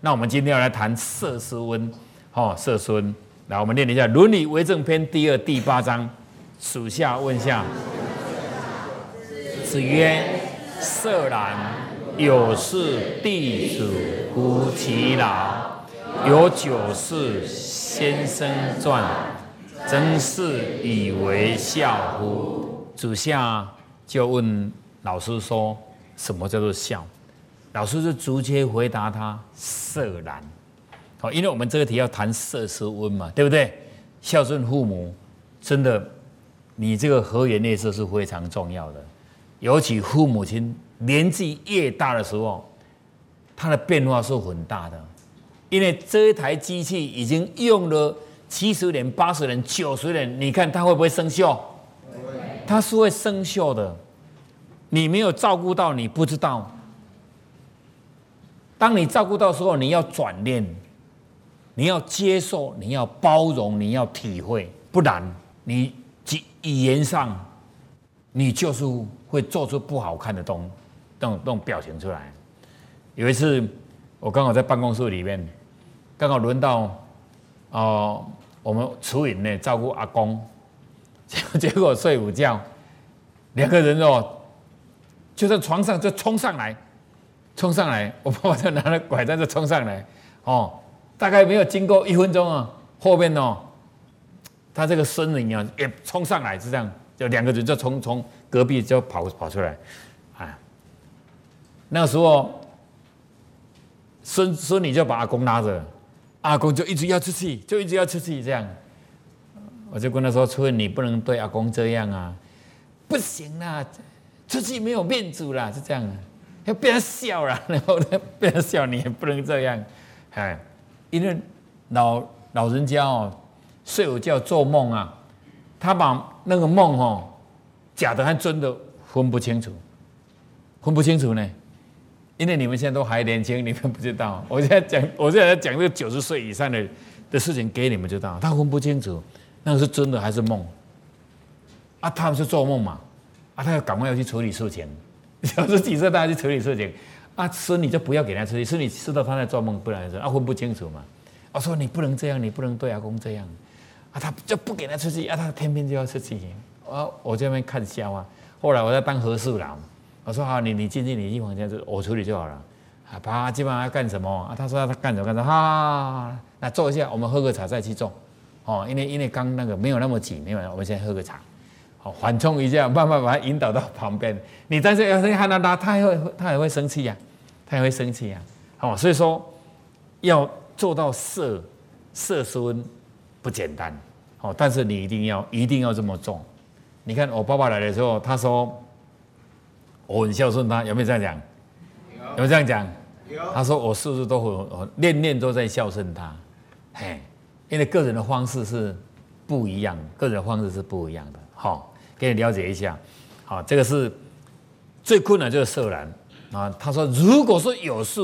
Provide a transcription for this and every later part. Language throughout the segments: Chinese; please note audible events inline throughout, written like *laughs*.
那我们今天要来谈色思温，哦，色师温。来，我们念一下《伦理为政篇》第二第八章。属下问下，子曰：“色然，有事弟子乎其劳？有九事先生传，真是以为笑乎？”主下就问老师说：“什么叫做孝？”老师就直接回答他：“色难。”好，因为我们这个题要谈色师温嘛，对不对？孝顺父母，真的。你这个和颜悦色是非常重要的，尤其父母亲年纪越大的时候，他的变化是很大的，因为这一台机器已经用了七十年、八十年、九十年，你看它会不会生锈？它是会生锈的。你没有照顾到，你不知道。当你照顾到时候，你要转念，你要接受，你要包容，你要体会，不然你。语言上，你就是会做出不好看的东，那种那种表情出来。有一次，我刚好在办公室里面，刚好轮到哦，我们楚颖呢照顾阿公，结 *laughs* 果结果睡午觉，两个人哦，就在床上就冲上来，冲上来，我爸爸就拿着拐杖就冲上来，哦，大概没有经过一分钟啊，后面哦。他这个孙女啊，也冲上来是这样，就两个人就从从隔壁就跑跑出来，啊，那个时候孙孙女就把阿公拉着，阿公就一直要出去，就一直要出去这样，我就跟他说：“春，你不能对阿公这样啊，不行啦，出去没有面子啦，是这样。的，要被人笑了，*laughs* 然后呢被人笑你也不能这样，哎，因为老老人家哦。”睡午觉做梦啊，他把那个梦哦，假的和真的分不清楚，分不清楚呢，因为你们现在都还年轻，你们不知道。*laughs* 我现在讲，我现在在讲这个九十岁以上的的事情给你们知道，他分不清楚那个是真的还是梦。啊，他们是做梦嘛，啊，他要赶快要去处理事情，九十几岁大家去处理事情，啊，孙女就不要给他处理，孙女知道他在做梦，不然说啊分不清楚嘛。我说你不能这样，你不能对阿公这样。啊，他就不给他出去，啊，他偏偏就要出去。啊，我这边看笑啊。后来我在当和事佬，我说好，你你进去，你进房间，我处理就好了。啊，爸，今晚要干什么？啊，他说他干什么干什么？哈，那坐一下，我们喝个茶再去做。哦，因为因为刚那个没有那么挤，没有，我们先喝个茶，缓冲一下，慢慢把他引导到旁边。你但是要是看到他，他也会他也会生气呀，他也会生气呀。哦，所以说要做到色色孙。不简单，哦，但是你一定要一定要这么做。你看我爸爸来的时候，他说我很孝顺他，有没有这样讲？有没有这样讲？他说我是不是都很念念都在孝顺他？嘿，因为个人的方式是不一样，个人的方式是不一样的。好，给你了解一下。好，这个是最困难就是色然啊。他说，如果说有事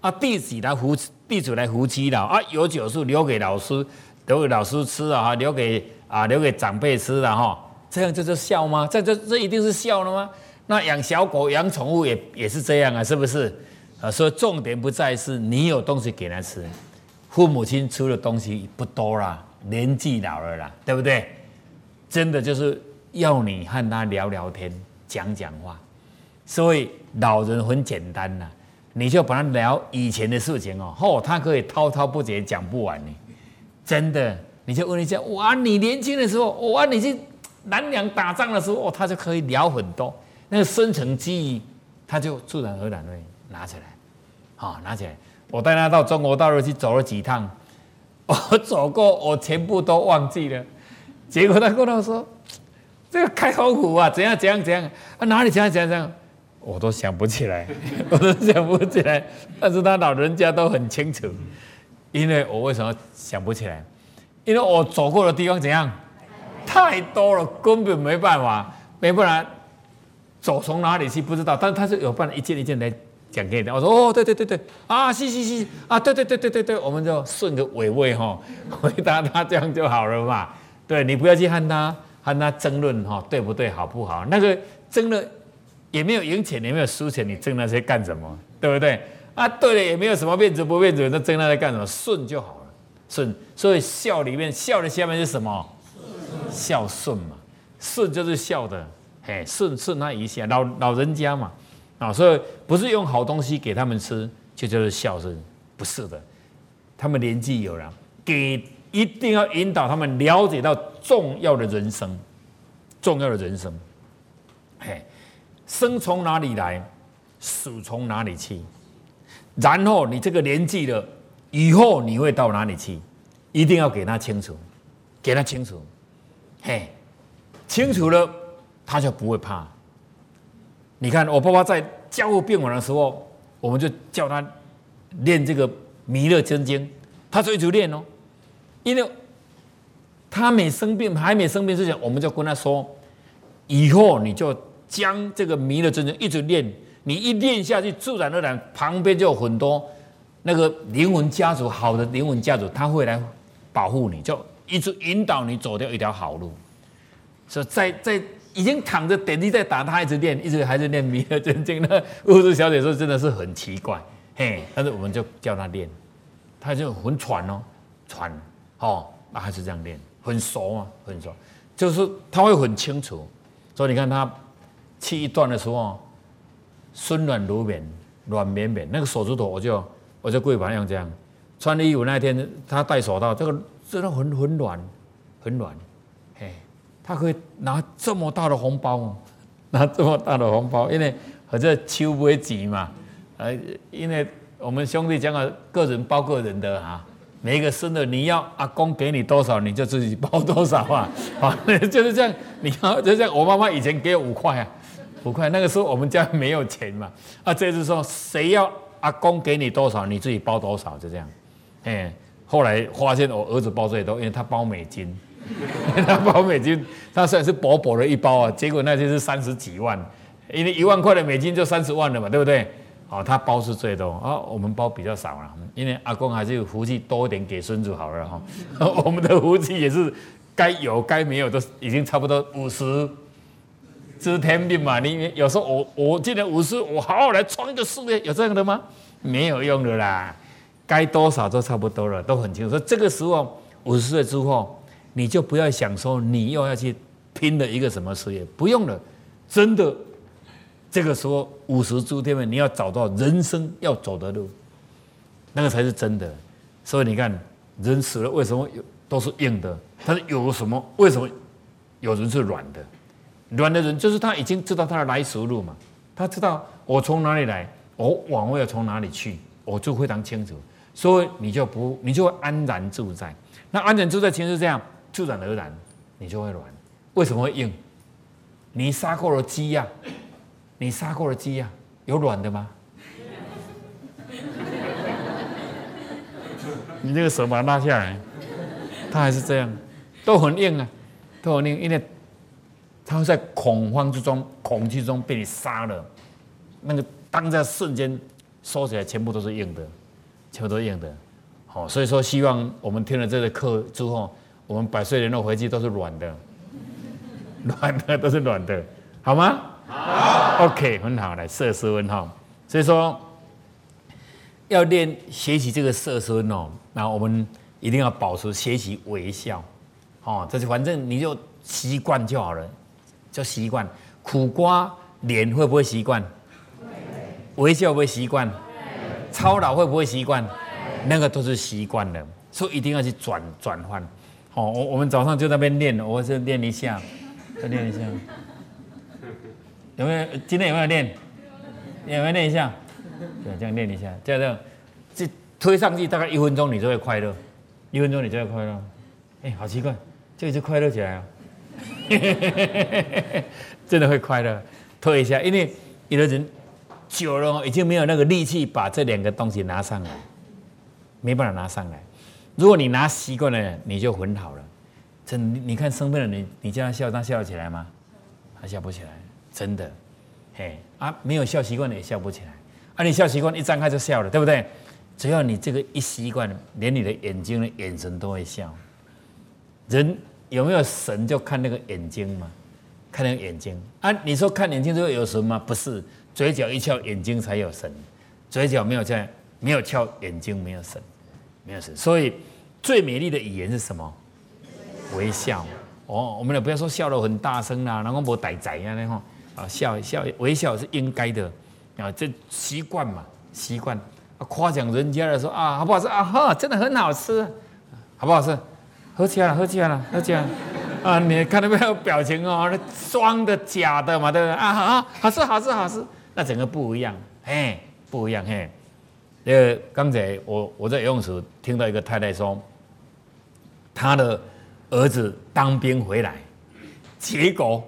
啊，弟子来扶弟子来扶妻了啊，有酒是留给老师。留给老师吃啊，留给啊，留给长辈吃的哈，这样就是孝吗？这这这一定是孝了吗？那养小狗、养宠物也也是这样啊，是不是？啊，所以重点不在是你有东西给他吃，父母亲出的东西不多啦，年纪老了啦，对不对？真的就是要你和他聊聊天、讲讲话。所以老人很简单呐，你就把他聊以前的事情哦，嚯，他可以滔滔不绝讲不完呢。真的，你就问一下，哇，你年轻的时候，哇，你去南梁打仗的时候，哦，他就可以聊很多，那个深层记忆，他就自然而然会拿起来，好，拿起来。我带他到中国大陆去走了几趟，*laughs* 我走过，我全部都忘记了。结果他跟我说，这个开口虎啊，怎样怎样怎样啊，哪里怎样怎样怎样，我都想不起来，*laughs* 我都想不起来。但是他老人家都很清楚。因为我为什么想不起来？因为我走过的地方怎样太多了，根本没办法，没办法走从哪里去不知道。但他是有办法一件一件来讲给你。我说哦，对对对对，啊，是是是啊，对对对对对对，我们就顺着尾味哈回答他这样就好了嘛。对你不要去和他和他争论哈，对不对，好不好？那个争论也没有赢钱，也没有输钱，你争那些干什么？对不对？啊，对了，也没有什么面子不面子，那争那些干什么？顺就好了，顺。所以孝里面，孝的下面是什么？孝顺嘛，顺就是孝的，嘿，顺顺他一下，老老人家嘛，啊，所以不是用好东西给他们吃，就叫做孝顺，不是的，他们年纪有了，给一定要引导他们了解到重要的人生，重要的人生，嘿，生从哪里来，死从哪里去，然后你这个年纪了，以后你会到哪里去，一定要给他清楚，给他清楚。嘿，清楚了，他就不会怕。你看，我爸爸在家务病完的时候，我们就叫他练这个弥勒真经，他就一直练哦。因为他没生病，还没生病之前，我们就跟他说，以后你就将这个弥勒真经一直练，你一练下去，自然而然旁边就有很多那个灵魂家族，好的灵魂家族，他会来保护你，就。一直引导你走掉一条好路，所以在在已经躺着点滴在打，他一直练，一直还是练弥勒真经。那物质小姐说真的是很奇怪，嘿，但是我们就叫他练，他就很喘哦，喘，哦，那还是这样练，很熟啊，很熟，就是他会很清楚。所以你看他气一断的时候，酸软如绵，软绵绵，那个手指头我就我就跪板样这样，穿衣服那天他戴手套，这个。真的很很软，很软，嘿，他可以拿这么大的红包，*laughs* 拿这么大的红包，因为好像秋不会急嘛，呃，因为我们兄弟讲了，个人包个人的哈，每一个生的你要阿公给你多少，你就自己包多少啊，*laughs* 啊，*laughs* 就是这样，你要就像我妈妈以前给我五块啊，五块，那个时候我们家没有钱嘛，啊，这次说谁要阿公给你多少，你自己包多少，就这样，哎。后来发现我儿子包最多，因为他包美金，*laughs* 他包美金，他虽然是薄薄的一包啊，结果那就是三十几万，因为一万块的美金就三十万了嘛，对不对？好，他包是最多啊，我们包比较少了，因为阿公还是有福气多一点给孙子好了哈。*laughs* 我们的福气也是该有该没有都已经差不多五十知天命嘛。你有时候我我今年五十，我好好来创一个事业，有这样的吗？没有用的啦。该多少都差不多了，都很清楚。这个时候五十岁之后，你就不要想说你又要去拼了一个什么事业，不用了。真的，这个时候五十诸天们，你要找到人生要走的路，那个才是真的。所以你看，人死了为什么有都是硬的？但是有什么？为什么有人是软的？软的人就是他已经知道他的来时路嘛，他知道我从哪里来，我往后要从哪里去，我就非常清楚。所以你就不，你就会安然自在。那安然自在，其实是这样，自然而然，你就会软。为什么会硬？你杀过了鸡呀？你杀过了鸡呀？有软的吗？你这个手把它拉下来，它还是这样，都很硬啊，都很硬，因为它会在恐慌之中、恐惧中被你杀了。那个当在瞬间收起来，全部都是硬的。全部都是硬的，好，所以说希望我们听了这个课之后，我们百岁人的回去都是软的，软的都是软的，好吗？好，OK，很好，来色身哈。所以说要练学习这个色身哦，那我们一定要保持学习微笑，哦，这是反正你就习惯就好了，就习惯。苦瓜脸会不会习惯？微笑会不会习惯？操劳会不会习惯？那个都是习惯的，所以一定要去转转换。好，我我们早上就那边练，我是练一下，再练一下。有没有？今天有没有练？有没有练一下？对，这样练一下，这样这样，这推上去大概一分钟，你就会快乐。一分钟你就会快乐。哎，好奇怪，这个就快乐起来啊！*laughs* 真的会快乐，推一下，因为有的人。久了已经没有那个力气把这两个东西拿上来，没办法拿上来。如果你拿习惯了，你就很好了。真，你看生病了，你你叫他笑，他笑得起来吗？他笑不起来，真的。嘿，啊，没有笑习惯的也笑不起来。啊，你笑习惯一张开就笑了，对不对？只要你这个一习惯，连你的眼睛的眼神都会笑。人有没有神，就看那个眼睛嘛，看那个眼睛。啊，你说看眼睛就会有神吗？不是。嘴角一翘，眼睛才有神；嘴角没有翘，没有翘，眼睛没有神，没有神。所以最美丽的语言是什么？微笑。哦，我们也不要说笑得很大声啦，然后不歹仔呀那吼，啊笑笑微笑是应该的啊，这习惯嘛，习惯。啊夸奖人家的时候啊，好不好吃啊？哈，真的很好吃，好不好吃？喝起来了，喝起来了，喝起来了。啊，你看到没有表情哦？那装的假的嘛，对不对？啊好，好吃，好吃，好吃。那整个不一样，嘿，不一样，嘿。那个，刚才我我在游泳池听到一个太太说，她的。儿子当兵回来，结果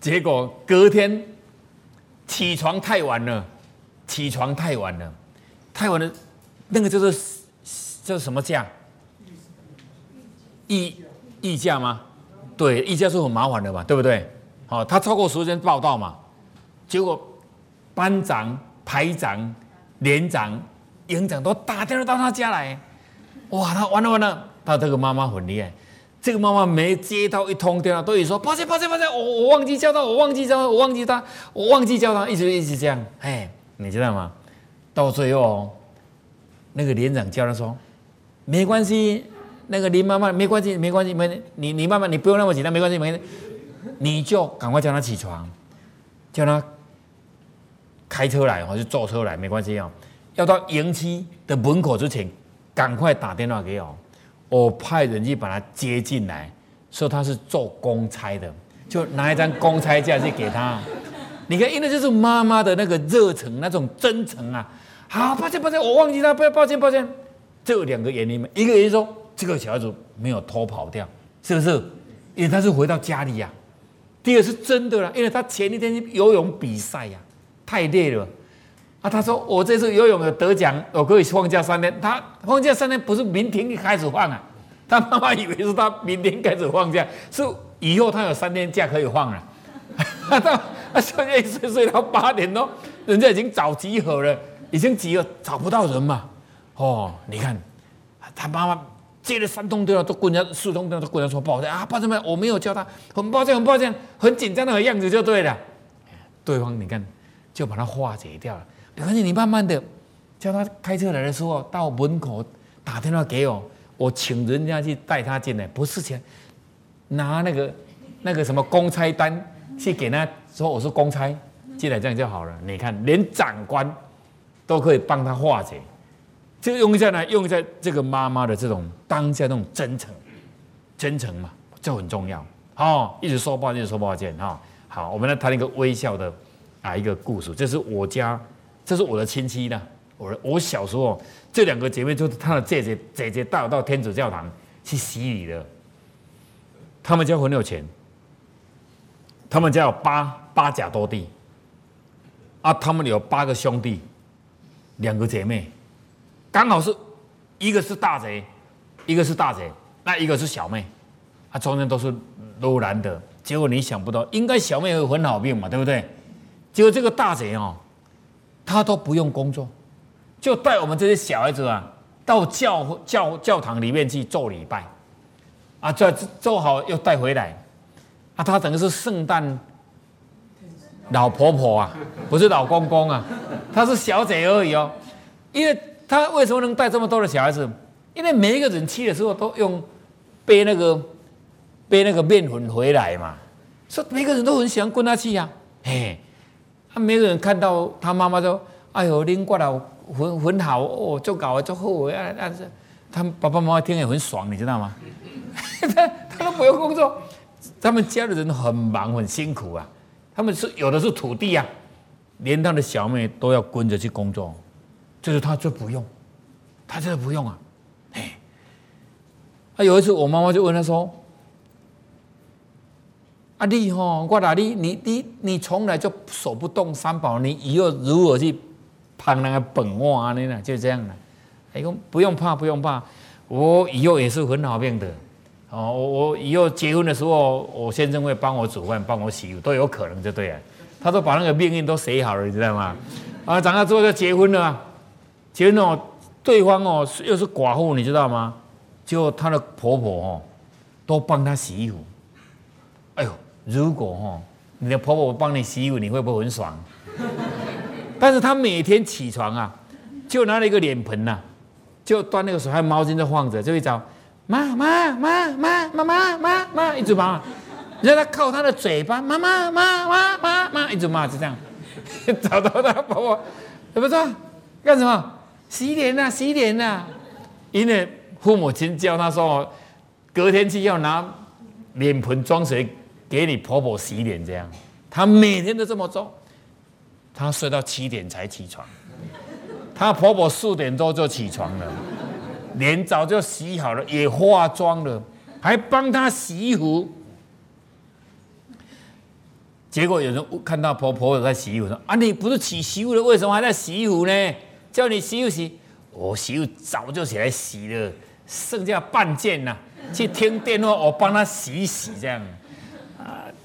结果隔天起床太晚了，起床太晚了，太晚了，那个就是叫什么假？议议假吗？对，议假是很麻烦的嘛，对不对？好，他超过时间报道嘛，结果班长、排长、连长、营长都打电话到他家来，哇，他完了完了，他这个妈妈很厉害。这个妈妈没接到一通电话，都已说抱歉抱歉抱歉，我我忘记叫他，我忘记叫他，我忘记他，我忘记叫他，一直一直这样，哎，你知道吗？到最后，那个连长叫他说，没关系，那个林妈妈没关系，没关系，没你你妈妈你不用那么紧张，没关系没关系，你就赶快叫他起床，叫他开车来，或者坐车来，没关系哦，要到营区的门口之前，赶快打电话给我。我派人去把他接进来，说他是做公差的，就拿一张公差假去给他。你看，因为就是妈妈的那个热忱，那种真诚啊。好，抱歉抱歉，我忘记他，不要抱歉抱歉。这两个原因嘛，一个原因说这个小孩子没有偷跑掉，是不是？因为他是回到家里呀。第二是真的啦，因为他前一天游泳比赛呀，太累了。他说我这次游泳有得奖，我可以放假三天。他放假三天不是明天开始放啊？他妈妈以为是他明天开始放假，是以后他有三天假可以放 *laughs* 了。他他昨天睡睡到八点多，人家已经早集合了，已经集合找不到人嘛。哦，你看他妈妈接了三通电话，都跟人家四通电话都跟人家说抱歉啊，抱歉，我没有叫他，很抱歉，很抱歉，很紧张的样子就对了。对方你看就把他化解掉了。没关系，你慢慢的叫他开车来的时候到门口打电话给我，我请人家去带他进来，不是钱，拿那个那个什么公差单去给他说我是公差进来，这样就好了。你看，连长官都可以帮他化解，就用在呢，用在这个妈妈的这种当下那种真诚，真诚嘛，这很重要。好，一直说抱歉，说抱歉哈。好，我们来谈一个微笑的啊一个故事，这是我家。这是我的亲戚呢，我我小时候这两个姐妹就是她的姐姐姐姐带我到天主教堂去洗礼的。他们家很有钱，他们家有八八甲多地，啊，他们有八个兄弟，两个姐妹，刚好是一个是大贼，一个是大贼，那一个是小妹，啊，中间都是都难的。结果你想不到，应该小妹会很好命嘛，对不对？结果这个大贼哦。他都不用工作，就带我们这些小孩子啊，到教教教堂里面去做礼拜，啊，做做好又带回来，啊，他等于是圣诞老婆婆啊，不是老公公啊，他是小姐而已哦。因为他为什么能带这么多的小孩子？因为每一个人去的时候都用背那个背那个面粉回来嘛，所以每个人都很喜欢跟他去呀，嘿。他没有人看到他妈妈说：“哎呦，拎过来很很好哦，做搞啊做后悔啊。”但是他爸爸妈妈听也很爽，你知道吗？*laughs* 他他都不用工作，他们家的人很忙很辛苦啊。他们是有的是土地啊，连他的小妹都要跟着去工作，就是他就不用，他这不用啊。哎，啊有一次我妈妈就问他说。啊，你吼，我讲你，你你你从来就手不动三宝，你以后如何去攀那个本哇呢？呢，就这样了。哎呦，不用怕，不用怕，我以后也是很好命的。哦，我我以后结婚的时候，我先生会帮我煮饭，帮我洗衣服，都有可能就对了。他都把那个命运都写好了，你知道吗？啊，长大之后就结婚了，结婚哦，对方哦又是寡妇，你知道吗？就她的婆婆哦，都帮她洗衣服。哎呦！如果哈，你的婆婆帮你洗衣服，你会不会很爽？*laughs* 但是她每天起床啊，就拿了一个脸盆呐，就端那个水，还有毛巾在晃着，就一找妈妈妈妈妈妈妈妈，一直骂，让她靠她的嘴巴，妈妈妈妈妈妈，一直骂，就这样，*laughs* 找到她婆婆，怎么说？干什么？洗脸呐，洗脸呐！因为父母亲叫他说，隔天去要拿脸盆装水给你婆婆洗脸，这样。她每天都这么做。她睡到七点才起床，她婆婆四点多就起床了，脸早就洗好了，也化妆了，还帮她洗衣服。结果有人看到婆婆在洗衣服，说：“啊，你不是洗洗衣服了，为什么还在洗衣服呢？叫你洗洗。”我媳妇早就起来洗了，剩下半件呢，去听电话，我帮她洗洗这样。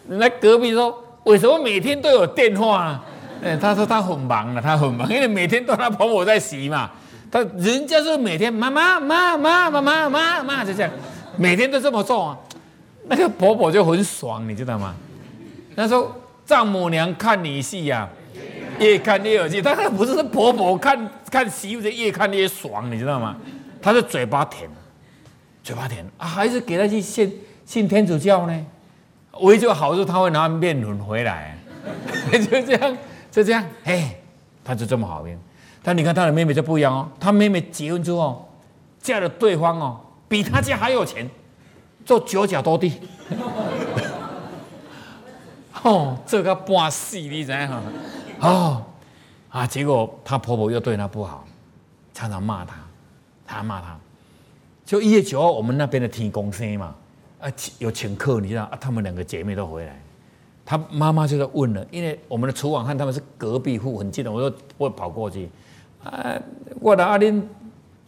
人家隔壁说，为什么每天都有电话？啊 *laughs* 哎，他说他很忙了，他很忙，因为每天都他婆婆在洗嘛。他人家是每天妈妈妈妈妈妈妈妈就这样，每天都这么做啊。那个婆婆就很爽，你知道吗？他说丈母娘看你戏呀。越看越有劲，他不是婆婆看看媳妇，越看越爽，你知道吗？他是嘴巴甜，嘴巴甜啊，还是给他去信信天主教呢？唯一就好处他会拿面轮回来，就这样就这样，哎，他就这么好命。但你看他的妹妹就不一样哦，他妹妹结婚之后嫁了对方哦，比他家还有钱，做九甲多地。*laughs* 哦，这个半死，你知哈？哦，啊！结果她婆婆又对她不好，常常骂她，她骂她。就一月九号，我们那边的天公生嘛，啊，有请客，你知道啊？他们两个姐妹都回来，她妈妈就在问了，因为我们的厨房和他们是隔壁户，很近的，我说我跑过去，啊，我的阿玲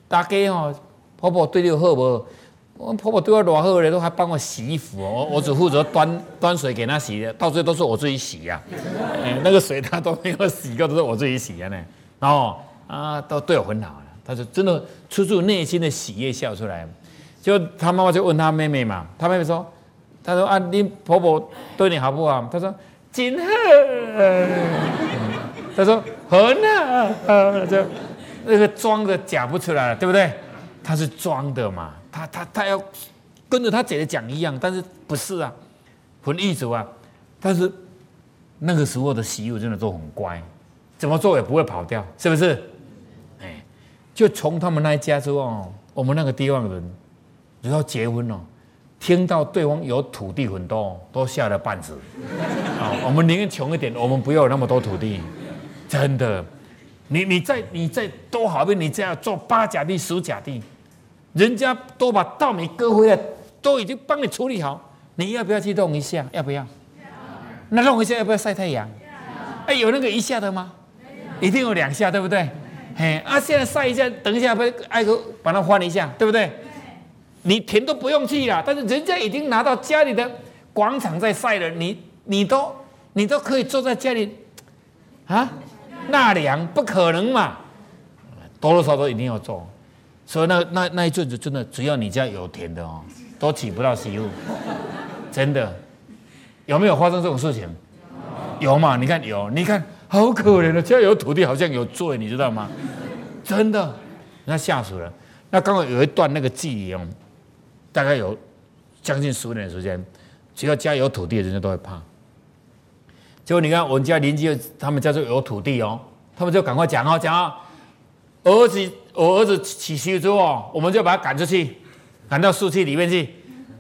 大家哦，婆婆对你好不？我婆婆对我多好嘞，都还帮我洗衣服哦。我只负责端端水给她洗的，到最后都是我自己洗呀。*laughs* 那个水她都没有洗过，都是我自己洗的呢。然后啊，都对我很好了。她说真的，出自内心的喜悦笑出来。就她妈妈就问她妹妹嘛，她妹妹说：“她说啊，你婆婆对你好不好？”她说：“真好。*laughs* ”她说：“很好。”就那个装的假不出来了，对不对？她是装的嘛。他他他要跟着他姐姐讲一样，但是不是啊？很意思啊。但是那个时候的媳妇真的都很乖，怎么做也不会跑掉，是不是？哎，就从他们那一家之后，我们那个地方人，只要结婚了，听到对方有土地很多，都吓得半死。啊，*laughs* 我们宁愿穷一点，我们不要那么多土地。真的，你你在你在多好命，你这样做八甲地、十甲地。人家都把稻米割回来，都已经帮你处理好，你要不要去弄一下？要不要？那弄一下要不要晒太阳？哎，有那个一下的吗？一定有两下，对不对？嘿，啊，现在晒一下，等一下不挨个把它换一下，对不对？你田都不用去了，但是人家已经拿到家里的广场在晒了，你你都你都可以坐在家里啊纳凉，不可能嘛？多多少少一定要做。所以那那那一阵子真的，只要你家有田的哦，都娶不到媳妇，真的，有没有发生这种事情？有嘛？你看有，你看好可怜的，家有土地好像有罪，你知道吗？真的，那吓死了。那刚好有一段那个记忆哦，大概有将近十年的时间，只要家有土地，人家都会怕。结果你看我们家邻居，他们家就有土地哦，他们就赶快讲哦，讲哦，儿子。我儿子起媳妇之后，我们就把他赶出去，赶到树区里面去，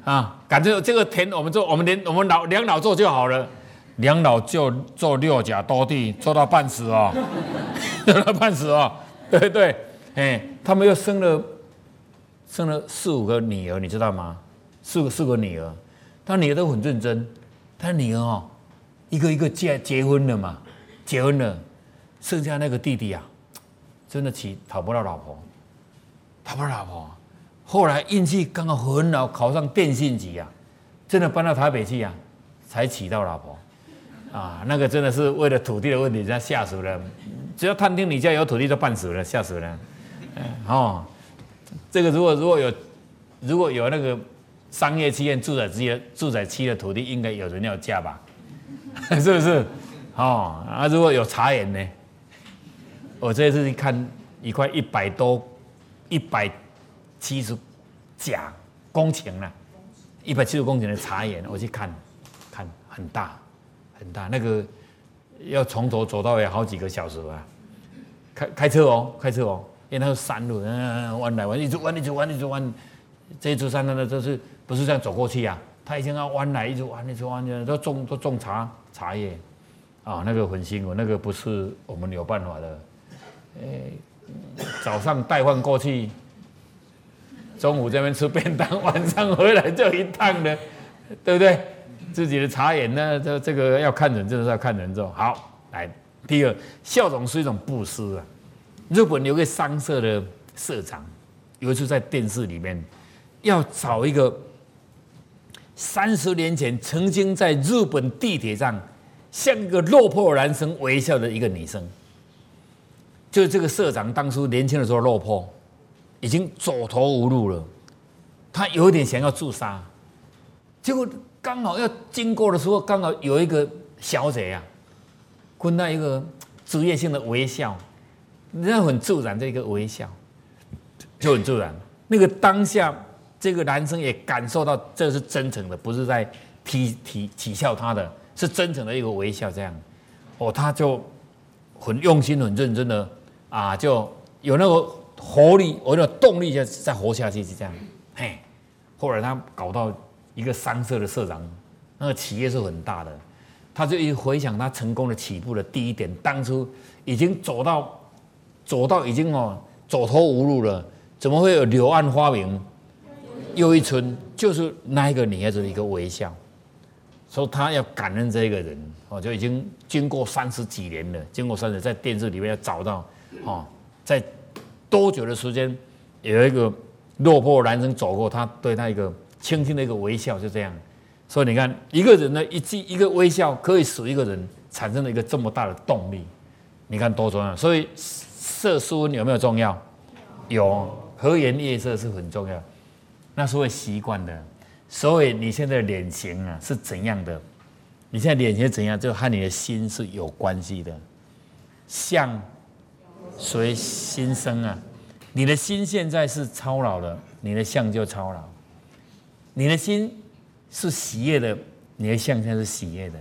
啊，赶出这个田，我们做，我们连我们老两老做就好了，两老就做六甲多地，做到半死哦，*laughs* 做到半死哦，对对，哎，他们又生了生了四五个女儿，你知道吗？四个四个女儿，他女儿都很认真，他女儿哦，一个一个结结婚了嘛，结婚了，剩下那个弟弟啊。真的娶讨不到老婆，讨不到老婆。后来运气刚好很好，考上电信局啊，真的搬到台北去啊，才娶到老婆。啊，那个真的是为了土地的问题，人家吓死了。只要探听你家有土地，就办死了，吓死了。哦，这个如果如果有如果有那个商业企业、住宅区的住宅区的土地，应该有人要嫁吧？*laughs* 是不是？哦，啊，如果有茶园呢？我这次去看一块一百多一百七十甲公顷了，一百七十公顷的茶园，我去看，看很大很大，那个要从头走到尾好几个小时啊，开开车哦，开车哦，因为它是山路，嗯，弯来弯，一直弯，一直弯，一直弯，这一座山呢，就是不是这样走过去啊？他已经要弯来，一直弯，一直弯，都种都种茶茶叶，啊，那个很辛苦，那个不是我们有办法的，诶，早上带饭过去，中午这边吃便当，*laughs* 晚上回来就一趟的，对不对？自己的茶园呢，这这个要看人，就是要看人做。好，来，第二，笑容是一种布施啊。日本有个商社的社长，有一次在电视里面要找一个。三十年前，曾经在日本地铁上像一个落魄男生微笑的一个女生，就是这个社长当初年轻的时候落魄，已经走投无路了，他有点想要自杀，结果刚好要经过的时候，刚好有一个小姐呀，跟他一个职业性的微笑，那很自然的一个微笑，就很自然，那个当下。这个男生也感受到这是真诚的，不是在提提取笑他的，是真诚的一个微笑。这样，哦，他就很用心、很认真的啊，就有那个活力，有动力，就再活下去，是这样。嘿，后来他搞到一个商社的社长，那个企业是很大的，他就一回想他成功的起步的第一点，当初已经走到走到已经哦走投无路了，怎么会有柳暗花明？又一村就是那一个女孩子的一个微笑，说她要感恩这个人哦，就已经经过三十几年了，经过三十在电视里面要找到哦，在多久的时间有一个落魄男生走过，他对他一个轻轻的一个微笑，就这样。所以你看，一个人呢一记一个微笑，可以使一个人产生了一个这么大的动力，你看多重要。所以色素有没有重要？有，和颜悦色是很重要。那是会习惯的，所以你现在的脸型啊是怎样的？你现在脸型怎样，就和你的心是有关系的。相随心生啊，你的心现在是操劳的，你的相就操劳；你的心是喜悦的，你的相现在是喜悦的；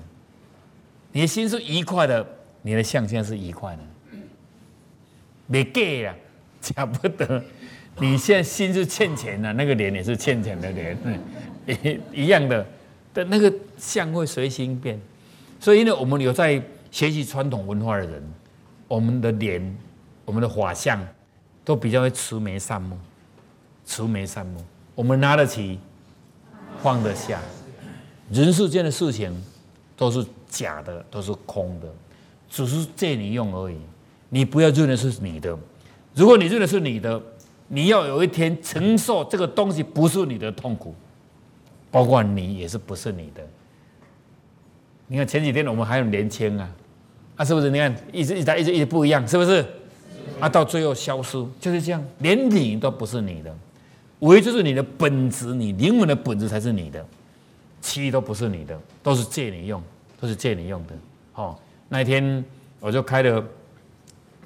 你的心是愉快的，你的相现在是愉快的。没给啊，*laughs* 讲不得。你现在心是欠钱的，那个脸也是欠钱的脸，一 *laughs* 一样的，的那个相会随心变。所以呢，我们有在学习传统文化的人，我们的脸、我们的法相都比较会慈眉善目，慈眉善目。我们拿得起，放得下。人世间的事情都是假的，都是空的，只是借你用而已。你不要认为是你的，如果你认为是你的。你要有一天承受这个东西不是你的痛苦，包括你也是不是你的。你看前几天我们还有年轻啊，啊是不是？你看一直一直一直一直不一样，是不是？啊到最后消失就是这样，连你都不是你的，唯就是你的本质，你灵魂的本质才是你的，其余都不是你的，都是借你用，都是借你用的。好，那一天我就开了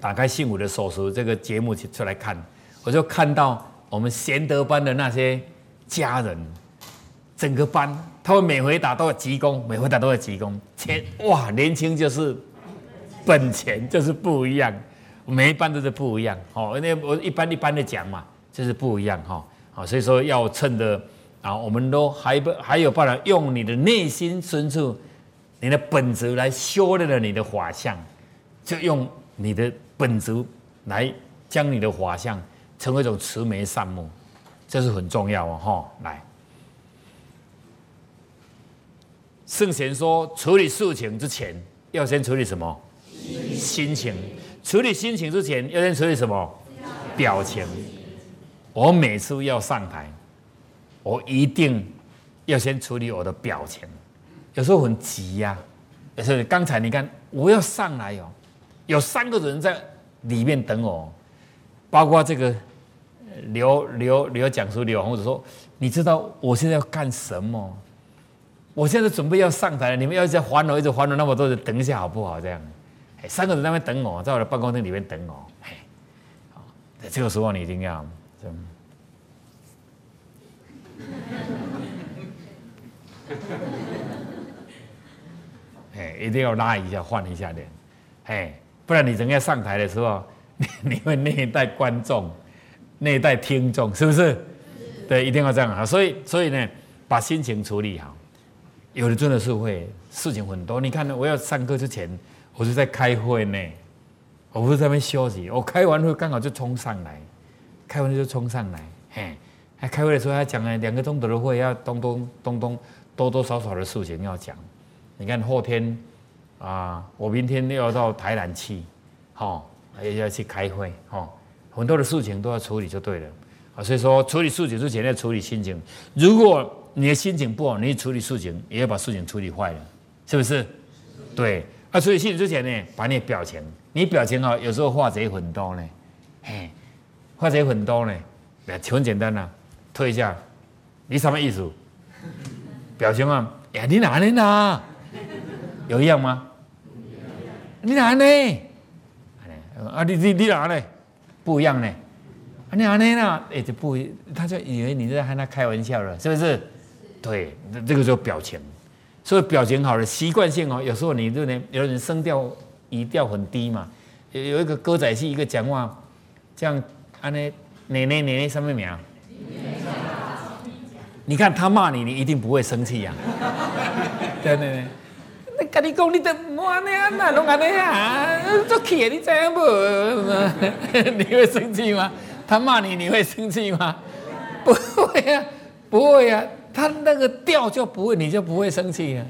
打开幸福的手术这个节目出来看。我就看到我们贤德班的那些家人，整个班，他们每回打都要鞠躬，每回打都要鞠躬。钱哇，年轻就是本钱，就是不一样，每一班都是不一样。哦，那我一般一般的讲嘛，就是不一样哈。好，所以说要趁着啊，我们都还不还有办法用你的内心深处，你的本质来修炼了你的法相，就用你的本质来将你的法相。成为一种慈眉善目，这是很重要哦！哈，来，圣贤说，处理事情之前要先处理什么？心情。处理心情之前要先处理什么？表情。我每次要上台，我一定要先处理我的表情。有时候很急呀，有时候刚才你看我要上来哦，有三个人在里面等我。包括这个刘刘刘讲书刘洪子说：“你知道我现在要干什么？我现在准备要上台了，你们要一直还我，一直还我那么多人，等一下好不好？这样，三个人在那边等我，在我的办公室里面等我。这个时候你一定要，*laughs* 哎，一定要拉一下，换一下脸，哎，不然你人家上台的时候，*laughs* 你你会内带观众，那一代听众，是不是？对，一定要这样啊！所以，所以呢，把心情处理好。有的真的是会事情很多。你看，我要上课之前，我是在开会呢，我不是在那边休息。我开完会刚好就冲上来，开完就冲上来，嘿，还开会的时候还讲了两个钟头的会，要咚咚咚咚多多少少的事情要讲。你看后天啊，我明天又要到台南去，好，也要去开会，哦，很多的事情都要处理就对了。啊，所以说处理事情之前要处理心情。如果你的心情不好，你处理事情也要把事情处理坏了，是不是？对。啊，处理心情之前呢，把你的表情，你表情啊，有时候化贼很多呢，嘿，化贼很多呢，那很简单呐，推一下，你什么意思？表情啊，呀，你哪里呢？有一样吗？你哪呢？啊，你你你哪呢？不一样呢。啊你哪呢？那哎，就不，他就以为你在和他开玩笑了，是不是？对，那这个就表情，所以表情好了，习惯性哦。有时候你就呢，有人声调语调很低嘛，有有一个歌仔戏，一个讲话，这样啊呢，奶奶奶奶什么名？你看他骂你，你一定不会生气呀。对 *laughs* 对对，那跟你讲，你都我呢，那弄安尼啊，做气你知影不？*laughs* 你会生气吗？他骂你，你会生气吗？*laughs* 不会呀，不会呀。他那个调就不会，你就不会生气了。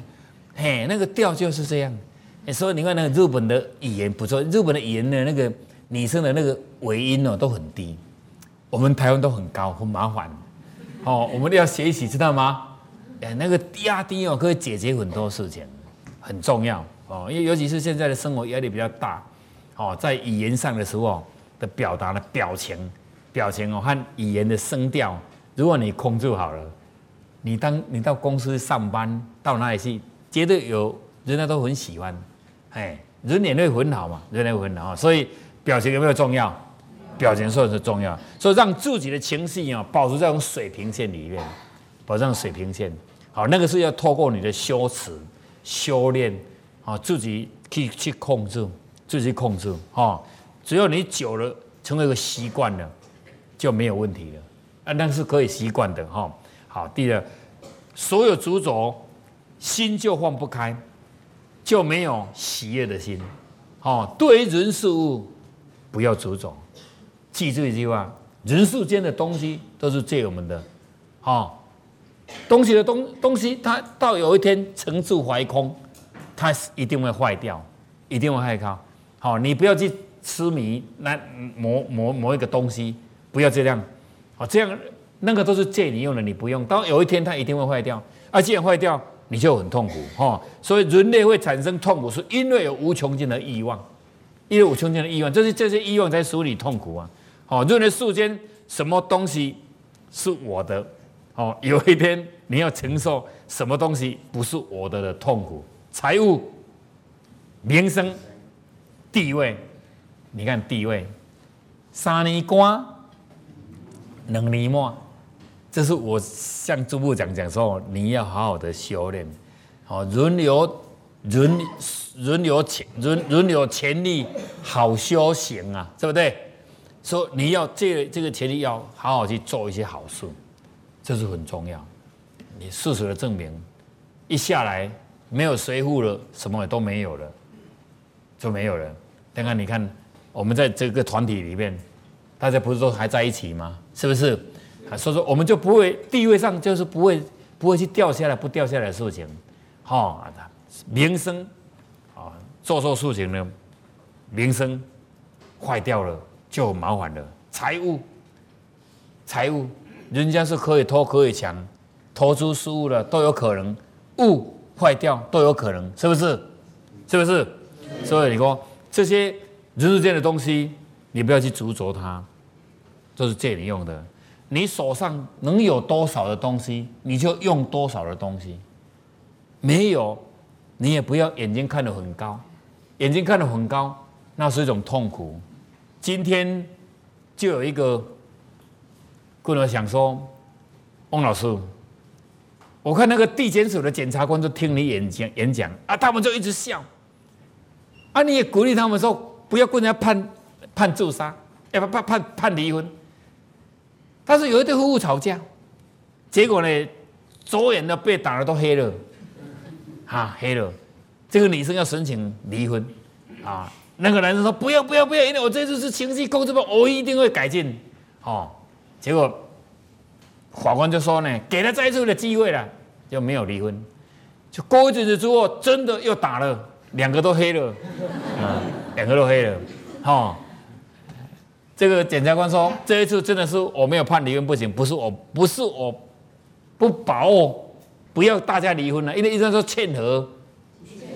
嘿，那个调就是这样。所以你看那个日本的语言不错，日本的语言的那个女生的那个尾音哦都很低，我们台湾都很高，很麻烦。哦，我们都要学习，知道吗？哎，那个压低哦可以解决很多事情，很重要哦。因为尤其是现在的生活压力比较大，哦，在语言上的时候的表达的表情。表情哦和语言的声调，如果你控制好了，你当你到公司上班，到哪里去，绝对有人家都很喜欢，哎，人脸会很好嘛，人脸会很好，所以表情有没有重要？表情算是重要，所以让自己的情绪啊保持在种水平线里面，保持水平线，好，那个是要透过你的修辞、修炼啊，自己去去控制，自己控制啊，只要你久了成为一个习惯了。就没有问题了啊，那是可以习惯的哈。好，第二，所有主轴心就放不开，就没有喜悦的心。哦，对于人事物不要主轴，记住一句话：人世间的东西都是借我们的。哦，东西的东东西，它到有一天沉住怀空，它一定会坏掉，一定会害靠。好，你不要去痴迷那某某某一个东西。不要这样，好，这样那个都是借你用的，你不用，当有一天它一定会坏掉，啊，既然坏掉，你就很痛苦，哈，所以人类会产生痛苦，是因为有无穷尽的欲望，因为无穷尽的欲望，就是这些欲望在使你痛苦啊，好，认为世间什么东西是我的，哦，有一天你要承受什么东西不是我的的痛苦，财务、名声、地位，你看地位，三年关。能力吗？这是我向朱部长讲说，你要好好的修炼，好轮流轮轮流潜轮轮流潜力好修行啊，对不对？说你要这这个潜力要好好去做一些好事，这是很重要。你事实的证明，一下来没有随护了，什么也都没有了，就没有了。刚刚你看，我们在这个团体里面。大家不是都还在一起吗？是不是？啊，所以说我们就不会地位上就是不会不会去掉下来不掉下来的事情，哈，名声啊，做错事情呢，名声坏掉了就麻烦了。财务，财务，人家是可以偷可以抢，投出失误了都有可能，物坏掉都有可能，是不是？是不是？所以你说这些人世间的东西。你不要去执着它，这是借你用的。你手上能有多少的东西，你就用多少的东西。没有，你也不要眼睛看得很高，眼睛看得很高，那是一种痛苦。今天就有一个跟我想说，翁老师，我看那个地检署的检察官都听你演讲演讲啊，他们就一直笑，啊，你也鼓励他们说不要跟人家判判自杀，要不判判判离婚。但是有一对夫妇吵架，结果呢，左眼的被打的都黑了，啊黑了，这个女生要申请离婚，啊。那个男生说：“不要不要不要，因为我这次是情绪控制不，我一定会改进。”哦，结果法官就说呢：“给他再一次的机会了，就没有离婚。”就过一阵子之后，真的又打了，两个都黑了，啊，两个都黑了。哦，这个检察官说：“这一次真的是我没有判离婚不行，不是我不是我不把握，不要大家离婚了，因为医生说欠和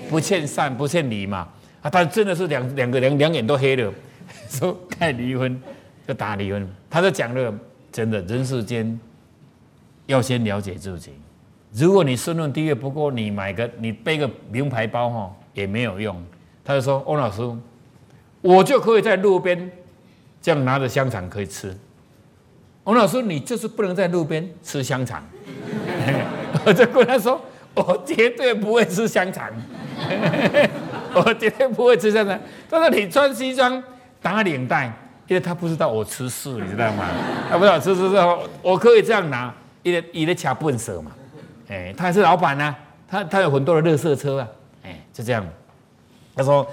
不欠善不欠离嘛。”啊，他真的是两两个两两眼都黑了，*laughs* 说该离婚就打离婚。他就讲了，真的人世间要先了解自己。如果你身份低，不过你买个你背个名牌包哈也没有用。他就说：“翁老师，我就可以在路边这样拿着香肠可以吃。”翁老师，你就是不能在路边吃香肠。我就跟他说：“我绝对不会吃香肠。*laughs* ”我绝对不会吃香肠。”他说你穿西装打领带，因为他不知道我吃素，你知道吗？*laughs* 他不知道吃素之后，我可以这样拿，因为因为卡笨手嘛。哎，他还是老板呢，他他有很多的热色车啊。哎，就这样。他说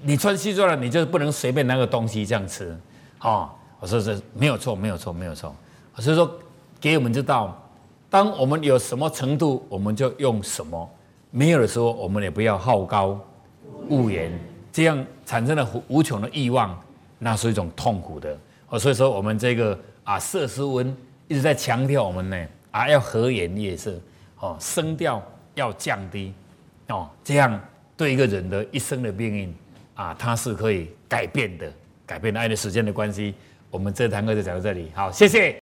你穿西装了，你就不能随便拿个东西这样吃。哦，我说这没有错，没有错，没有错。所以说给我们知道，当我们有什么程度，我们就用什么；没有的时候，我们也不要好高。骛远，这样产生了无穷的欲望，那是一种痛苦的。哦，所以说我们这个啊，色斯文一直在强调我们呢啊，要和颜悦色，哦，声调要降低，哦，这样对一个人的一生的命运啊，它是可以改变的，改变。爱的时间的关系，我们这堂课就讲到这里，好，谢谢。